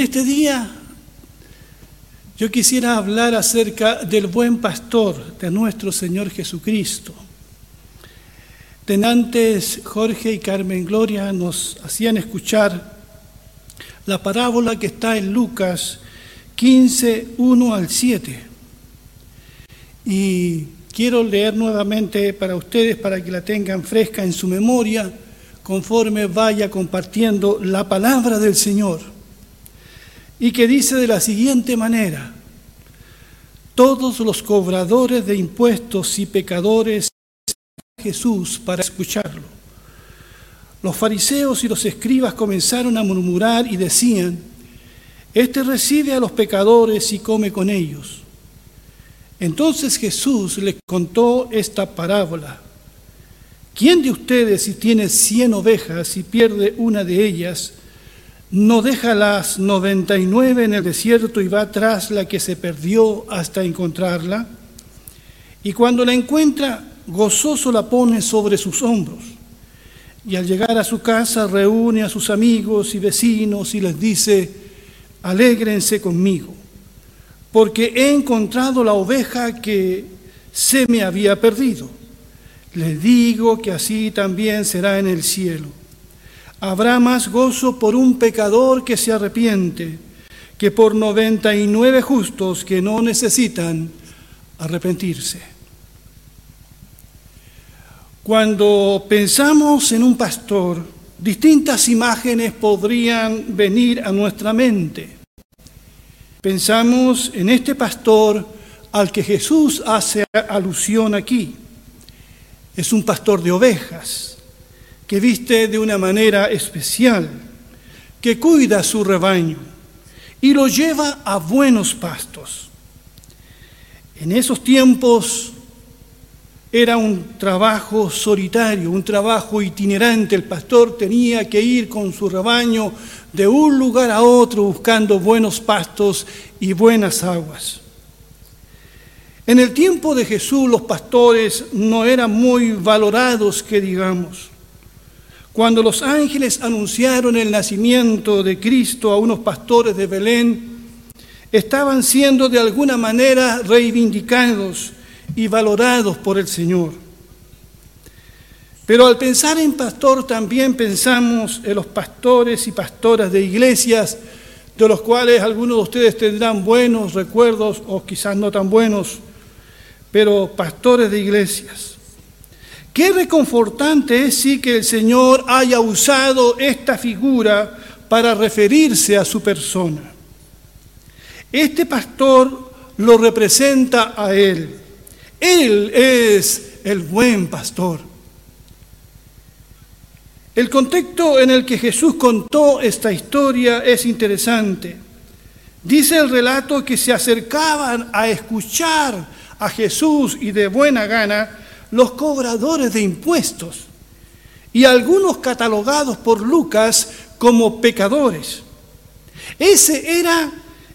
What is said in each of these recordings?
En este día yo quisiera hablar acerca del buen pastor de nuestro Señor Jesucristo. Tenantes Jorge y Carmen Gloria nos hacían escuchar la parábola que está en Lucas 15, 1 al 7. Y quiero leer nuevamente para ustedes para que la tengan fresca en su memoria conforme vaya compartiendo la palabra del Señor. Y que dice de la siguiente manera, todos los cobradores de impuestos y pecadores a Jesús para escucharlo. Los fariseos y los escribas comenzaron a murmurar y decían, Este recibe a los pecadores y come con ellos. Entonces Jesús les contó esta parábola. ¿Quién de ustedes si tiene cien ovejas y pierde una de ellas, no deja las noventa y nueve en el desierto y va tras la que se perdió hasta encontrarla? Y cuando la encuentra, gozoso la pone sobre sus hombros. Y al llegar a su casa reúne a sus amigos y vecinos y les dice, alégrense conmigo porque he encontrado la oveja que se me había perdido. Les digo que así también será en el cielo. Habrá más gozo por un pecador que se arrepiente que por noventa y nueve justos que no necesitan arrepentirse. Cuando pensamos en un pastor, distintas imágenes podrían venir a nuestra mente. Pensamos en este pastor al que Jesús hace alusión aquí. Es un pastor de ovejas que viste de una manera especial, que cuida su rebaño y lo lleva a buenos pastos. En esos tiempos era un trabajo solitario, un trabajo itinerante. El pastor tenía que ir con su rebaño de un lugar a otro buscando buenos pastos y buenas aguas. En el tiempo de Jesús los pastores no eran muy valorados, que digamos. Cuando los ángeles anunciaron el nacimiento de Cristo a unos pastores de Belén, estaban siendo de alguna manera reivindicados y valorados por el Señor. Pero al pensar en pastor también pensamos en los pastores y pastoras de iglesias, de los cuales algunos de ustedes tendrán buenos recuerdos o quizás no tan buenos, pero pastores de iglesias. Qué reconfortante es sí que el Señor haya usado esta figura para referirse a su persona. Este pastor lo representa a Él. Él es el buen pastor. El contexto en el que Jesús contó esta historia es interesante. Dice el relato que se acercaban a escuchar a Jesús y de buena gana los cobradores de impuestos y algunos catalogados por Lucas como pecadores. Ese era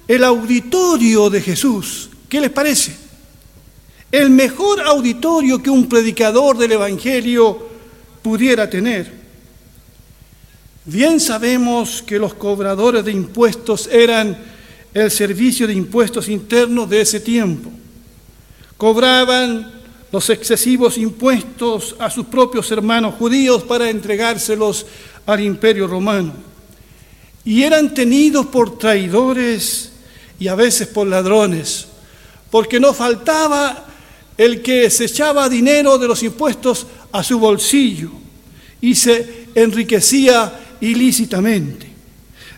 el auditorio de Jesús. ¿Qué les parece? el mejor auditorio que un predicador del Evangelio pudiera tener. Bien sabemos que los cobradores de impuestos eran el servicio de impuestos internos de ese tiempo. Cobraban los excesivos impuestos a sus propios hermanos judíos para entregárselos al imperio romano. Y eran tenidos por traidores y a veces por ladrones, porque no faltaba el que se echaba dinero de los impuestos a su bolsillo y se enriquecía ilícitamente.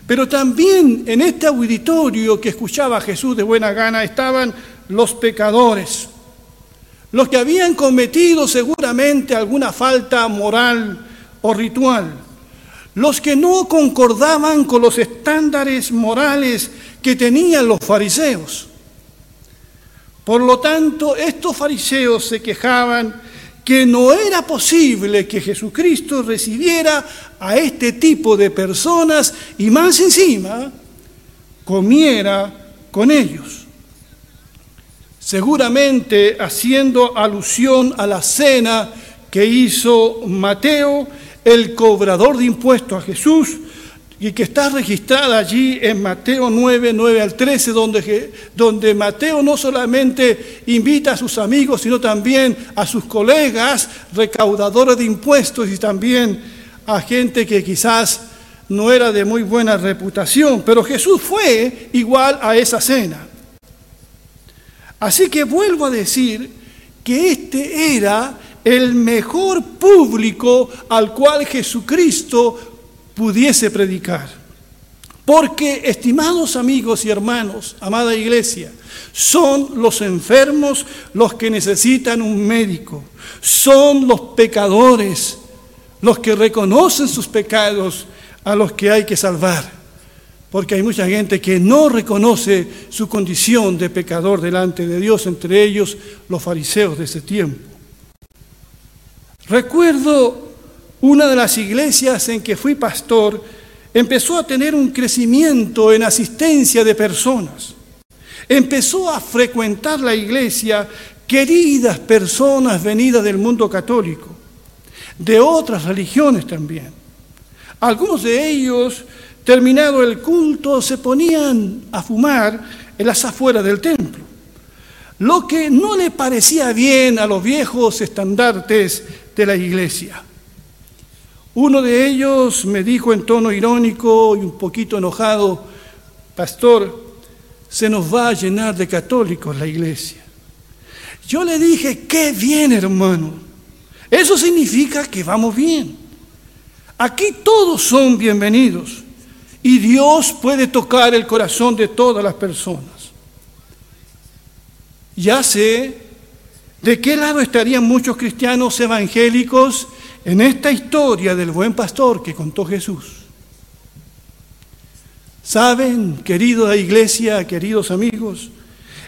Pero también en este auditorio que escuchaba Jesús de buena gana estaban los pecadores, los que habían cometido seguramente alguna falta moral o ritual, los que no concordaban con los estándares morales que tenían los fariseos. Por lo tanto, estos fariseos se quejaban que no era posible que Jesucristo recibiera a este tipo de personas y más encima comiera con ellos. Seguramente haciendo alusión a la cena que hizo Mateo, el cobrador de impuestos a Jesús, y que está registrada allí en Mateo 9, 9 al 13, donde, donde Mateo no solamente invita a sus amigos, sino también a sus colegas recaudadores de impuestos y también a gente que quizás no era de muy buena reputación, pero Jesús fue igual a esa cena. Así que vuelvo a decir que este era el mejor público al cual Jesucristo pudiese predicar. Porque, estimados amigos y hermanos, amada iglesia, son los enfermos los que necesitan un médico, son los pecadores los que reconocen sus pecados a los que hay que salvar. Porque hay mucha gente que no reconoce su condición de pecador delante de Dios, entre ellos los fariseos de ese tiempo. Recuerdo una de las iglesias en que fui pastor empezó a tener un crecimiento en asistencia de personas. Empezó a frecuentar la iglesia queridas personas venidas del mundo católico, de otras religiones también. Algunos de ellos, terminado el culto, se ponían a fumar en las afueras del templo, lo que no le parecía bien a los viejos estandartes de la iglesia. Uno de ellos me dijo en tono irónico y un poquito enojado, pastor, se nos va a llenar de católicos la iglesia. Yo le dije, qué bien hermano, eso significa que vamos bien. Aquí todos son bienvenidos y Dios puede tocar el corazón de todas las personas. Ya sé de qué lado estarían muchos cristianos evangélicos en esta historia del buen pastor que contó Jesús. Saben, querida iglesia, queridos amigos,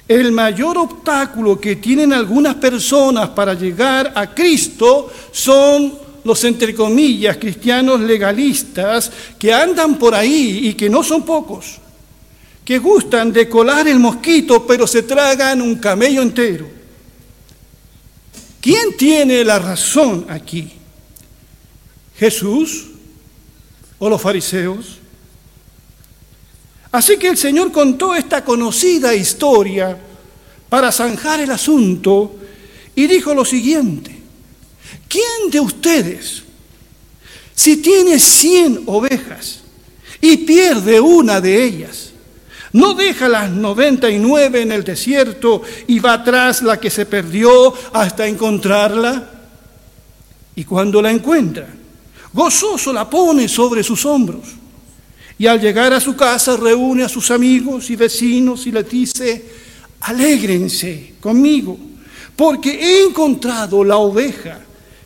el mayor obstáculo que tienen algunas personas para llegar a Cristo son los, entre comillas, cristianos legalistas que andan por ahí y que no son pocos, que gustan de colar el mosquito pero se tragan un camello entero. ¿Quién tiene la razón aquí? Jesús o los fariseos. Así que el Señor contó esta conocida historia para zanjar el asunto y dijo lo siguiente, ¿quién de ustedes, si tiene cien ovejas y pierde una de ellas, no deja las noventa y nueve en el desierto y va atrás la que se perdió hasta encontrarla? Y cuando la encuentra, Gozoso la pone sobre sus hombros. Y al llegar a su casa reúne a sus amigos y vecinos y les dice, alégrense conmigo, porque he encontrado la oveja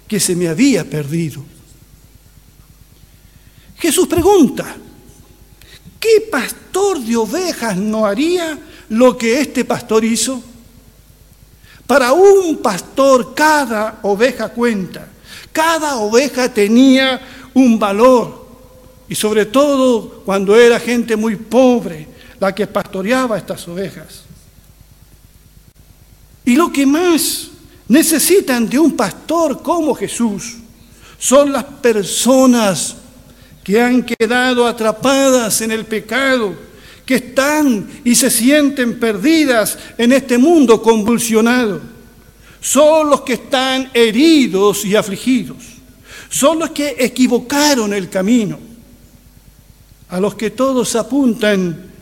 que se me había perdido. Jesús pregunta, ¿qué pastor de ovejas no haría lo que este pastor hizo? Para un pastor cada oveja cuenta. Cada oveja tenía un valor y sobre todo cuando era gente muy pobre la que pastoreaba estas ovejas. Y lo que más necesitan de un pastor como Jesús. Son las personas que han quedado atrapadas en el pecado, que están y se sienten perdidas en este mundo convulsionado. Son los que están heridos y afligidos, son los que equivocaron el camino, a los que todos apuntan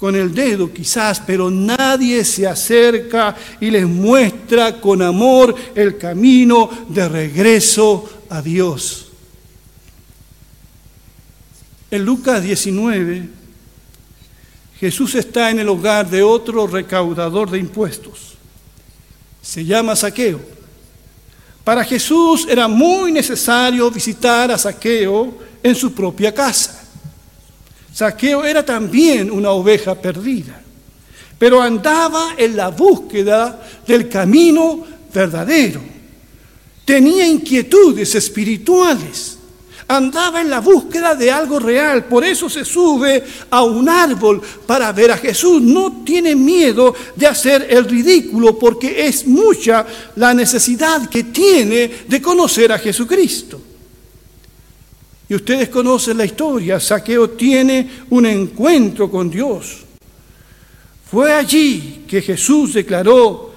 con el dedo quizás, pero nadie se acerca y les muestra con amor el camino de regreso a Dios. En Lucas 19, Jesús está en el hogar de otro recaudador de impuestos se llama Saqueo. Para Jesús era muy necesario visitar a Saqueo en su propia casa. Saqueo era también una oveja perdida, pero andaba en la búsqueda del camino verdadero. Tenía inquietudes espirituales andaba en la búsqueda de algo real, por eso se sube a un árbol para ver a Jesús. No tiene miedo de hacer el ridículo porque es mucha la necesidad que tiene de conocer a Jesucristo. Y ustedes conocen la historia, Saqueo tiene un encuentro con Dios. Fue allí que Jesús declaró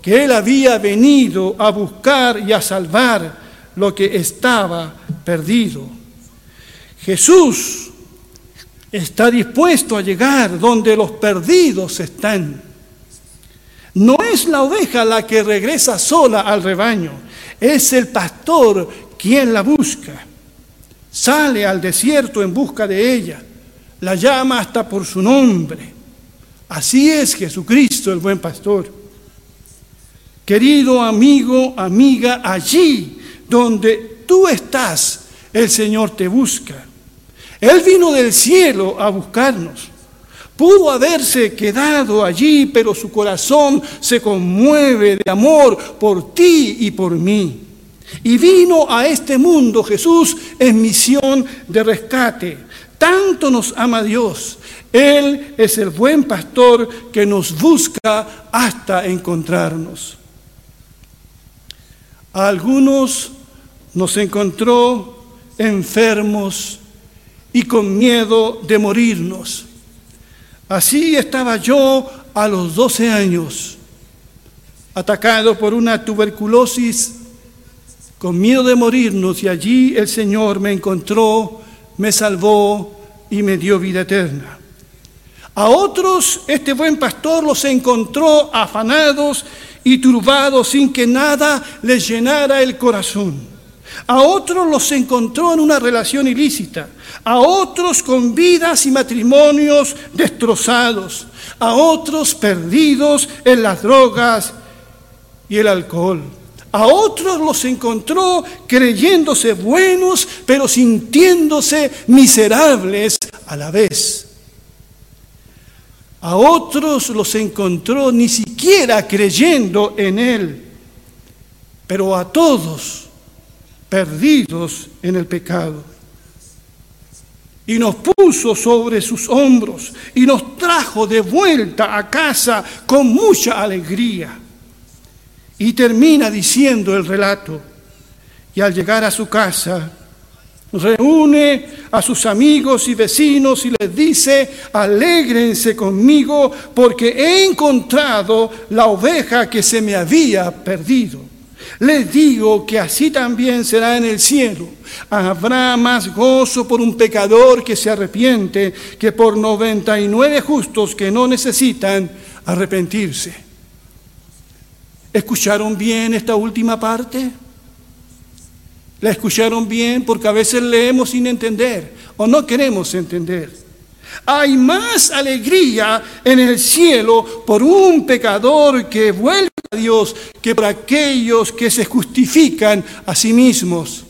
que él había venido a buscar y a salvar lo que estaba perdido. Jesús está dispuesto a llegar donde los perdidos están. No es la oveja la que regresa sola al rebaño, es el pastor quien la busca sale al desierto en busca de ella, la llama hasta por su nombre. Así es Jesucristo, el buen pastor. Querido amigo, amiga, allí donde tú estás, el Señor te busca. Él vino del cielo a buscarnos. Pudo haberse quedado allí, pero su corazón se conmueve de amor por ti y por mí. Y vino a este mundo Jesús en misión de rescate. Tanto nos ama Dios. Él es el buen pastor que nos busca hasta encontrarnos. A algunos nos encontró enfermos y con miedo de morirnos. Así estaba yo a los 12 años, atacado por una tuberculosis con miedo de morirnos, y allí el Señor me encontró, me salvó y me dio vida eterna. A otros este buen pastor los encontró afanados y turbados sin que nada les llenara el corazón. A otros los encontró en una relación ilícita, a otros con vidas y matrimonios destrozados, a otros perdidos en las drogas y el alcohol. A otros los encontró creyéndose buenos, pero sintiéndose miserables a la vez. A otros los encontró ni siquiera creyendo en Él, pero a todos perdidos en el pecado. Y nos puso sobre sus hombros y nos trajo de vuelta a casa con mucha alegría. Y termina diciendo el relato, y al llegar a su casa, reúne a sus amigos y vecinos y les dice, alégrense conmigo porque he encontrado la oveja que se me había perdido. Les digo que así también será en el cielo. Habrá más gozo por un pecador que se arrepiente que por 99 justos que no necesitan arrepentirse. ¿Escucharon bien esta última parte? ¿La escucharon bien? Porque a veces leemos sin entender o no queremos entender. Hay más alegría en el cielo por un pecador que vuelve a Dios que por aquellos que se justifican a sí mismos.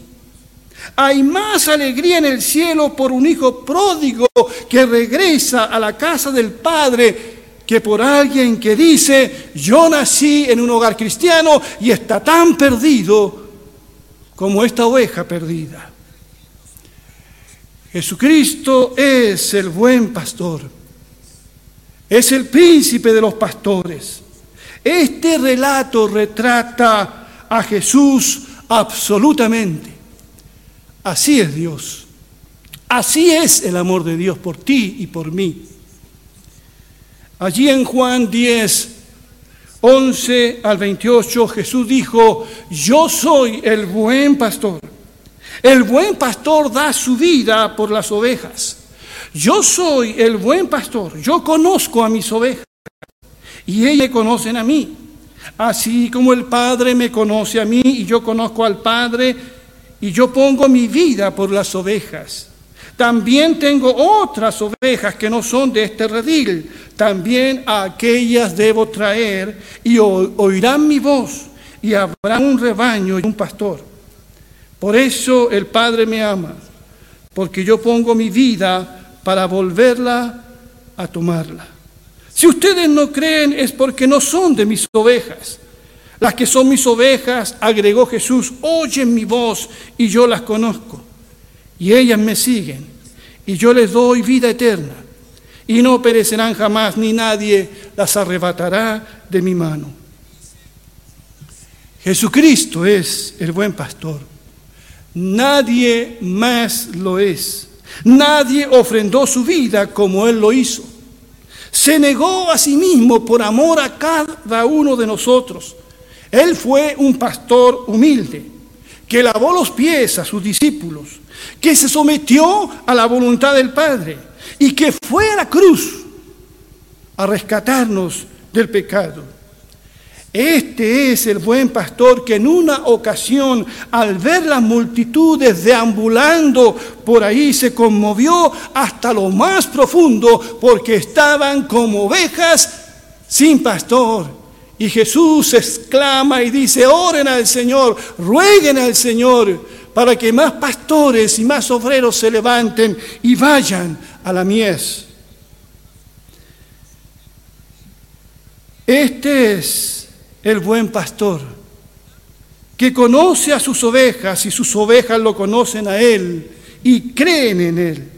Hay más alegría en el cielo por un hijo pródigo que regresa a la casa del Padre que por alguien que dice, yo nací en un hogar cristiano y está tan perdido como esta oveja perdida. Jesucristo es el buen pastor, es el príncipe de los pastores. Este relato retrata a Jesús absolutamente. Así es Dios. Así es el amor de Dios por ti y por mí. Allí en Juan 10, 11 al 28, Jesús dijo, yo soy el buen pastor. El buen pastor da su vida por las ovejas. Yo soy el buen pastor. Yo conozco a mis ovejas y ellas conocen a mí. Así como el Padre me conoce a mí y yo conozco al Padre y yo pongo mi vida por las ovejas. También tengo otras ovejas que no son de este redil. También a aquellas debo traer y oirán mi voz y habrá un rebaño y un pastor. Por eso el Padre me ama, porque yo pongo mi vida para volverla a tomarla. Si ustedes no creen es porque no son de mis ovejas. Las que son mis ovejas, agregó Jesús, oyen mi voz y yo las conozco y ellas me siguen, y yo les doy vida eterna, y no perecerán jamás, ni nadie las arrebatará de mi mano. Jesucristo es el buen pastor. Nadie más lo es. Nadie ofrendó su vida como Él lo hizo. Se negó a sí mismo por amor a cada uno de nosotros. Él fue un pastor humilde que lavó los pies a sus discípulos, que se sometió a la voluntad del Padre y que fue a la cruz a rescatarnos del pecado. Este es el buen pastor que en una ocasión, al ver las multitudes deambulando por ahí, se conmovió hasta lo más profundo porque estaban como ovejas sin pastor. Y Jesús exclama y dice, oren al Señor, rueguen al Señor para que más pastores y más obreros se levanten y vayan a la mies. Este es el buen pastor, que conoce a sus ovejas y sus ovejas lo conocen a Él y creen en Él.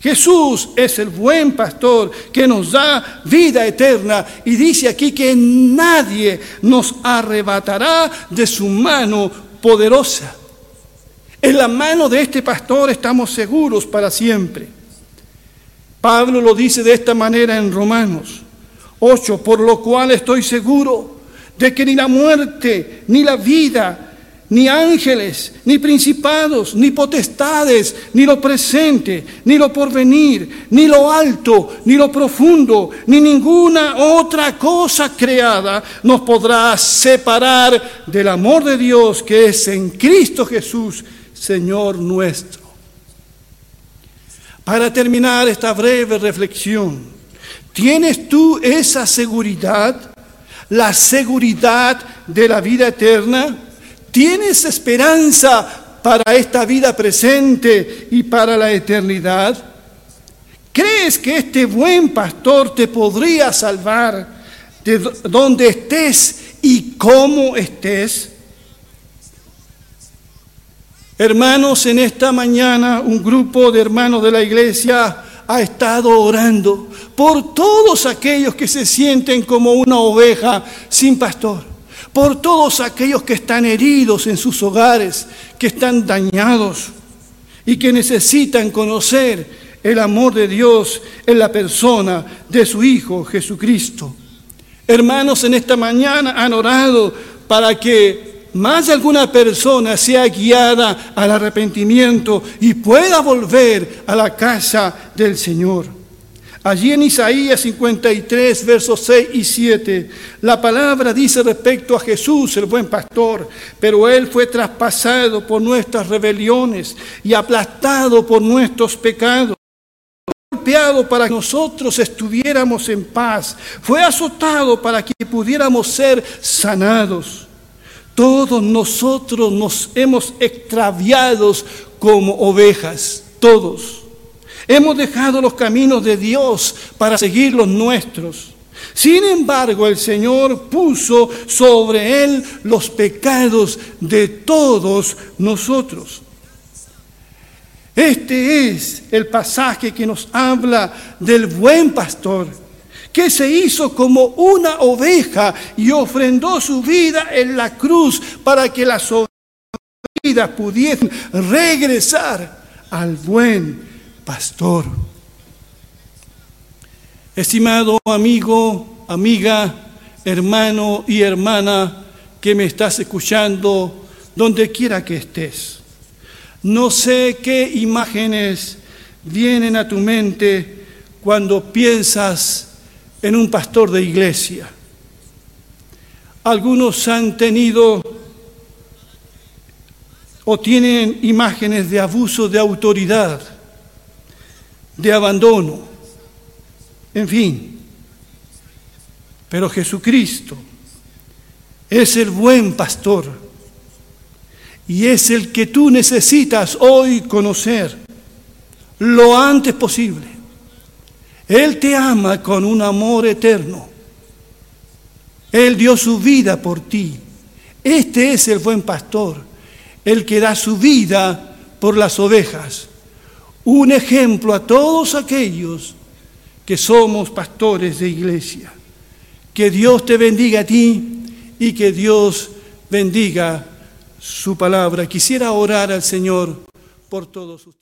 Jesús es el buen pastor que nos da vida eterna y dice aquí que nadie nos arrebatará de su mano poderosa. En la mano de este pastor estamos seguros para siempre. Pablo lo dice de esta manera en Romanos 8, por lo cual estoy seguro de que ni la muerte, ni la vida, ni ángeles, ni principados, ni potestades, ni lo presente, ni lo porvenir, ni lo alto, ni lo profundo, ni ninguna otra cosa creada nos podrá separar del amor de Dios que es en Cristo Jesús, Señor nuestro. Para terminar esta breve reflexión, ¿tienes tú esa seguridad? la seguridad de la vida eterna? ¿Tienes esperanza para esta vida presente y para la eternidad? ¿Crees que este buen pastor te podría salvar de donde estés y cómo estés? Hermanos, en esta mañana un grupo de hermanos de la iglesia ha estado orando por todos aquellos que se sienten como una oveja sin pastor, por todos aquellos que están heridos en sus hogares, que están dañados y que necesitan conocer el amor de Dios en la persona de su Hijo Jesucristo. Hermanos, en esta mañana han orado para que más alguna persona sea guiada al arrepentimiento y pueda volver a la casa del Señor. Allí en Isaías 53, versos 6 y 7, la palabra dice respecto a Jesús, el buen pastor, pero Él fue traspasado por nuestras rebeliones y aplastado por nuestros pecados golpeado para que nosotros estuviéramos en paz, fue azotado para que pudiéramos ser sanados. Todos nosotros nos hemos extraviado como ovejas, todos. Hemos dejado los caminos de Dios para seguir los nuestros. Sin embargo, el Señor puso sobre él los pecados de todos nosotros. Este es el pasaje que nos habla del buen pastor que se hizo como una oveja y ofrendó su vida en la cruz para que las ovejas pudiesen regresar al buen pastor. Estimado amigo, amiga, hermano y hermana que me estás escuchando, donde quiera que estés, no sé qué imágenes vienen a tu mente cuando piensas en un pastor de iglesia. Algunos han tenido o tienen imágenes de abuso de autoridad, de abandono, en fin. Pero Jesucristo es el buen pastor y es el que tú necesitas hoy conocer lo antes posible. Él te ama con un amor eterno. Él dio su vida por ti. Este es el buen pastor, el que da su vida por las ovejas. Un ejemplo a todos aquellos que somos pastores de iglesia. Que Dios te bendiga a ti y que Dios bendiga su palabra. Quisiera orar al Señor por todos ustedes.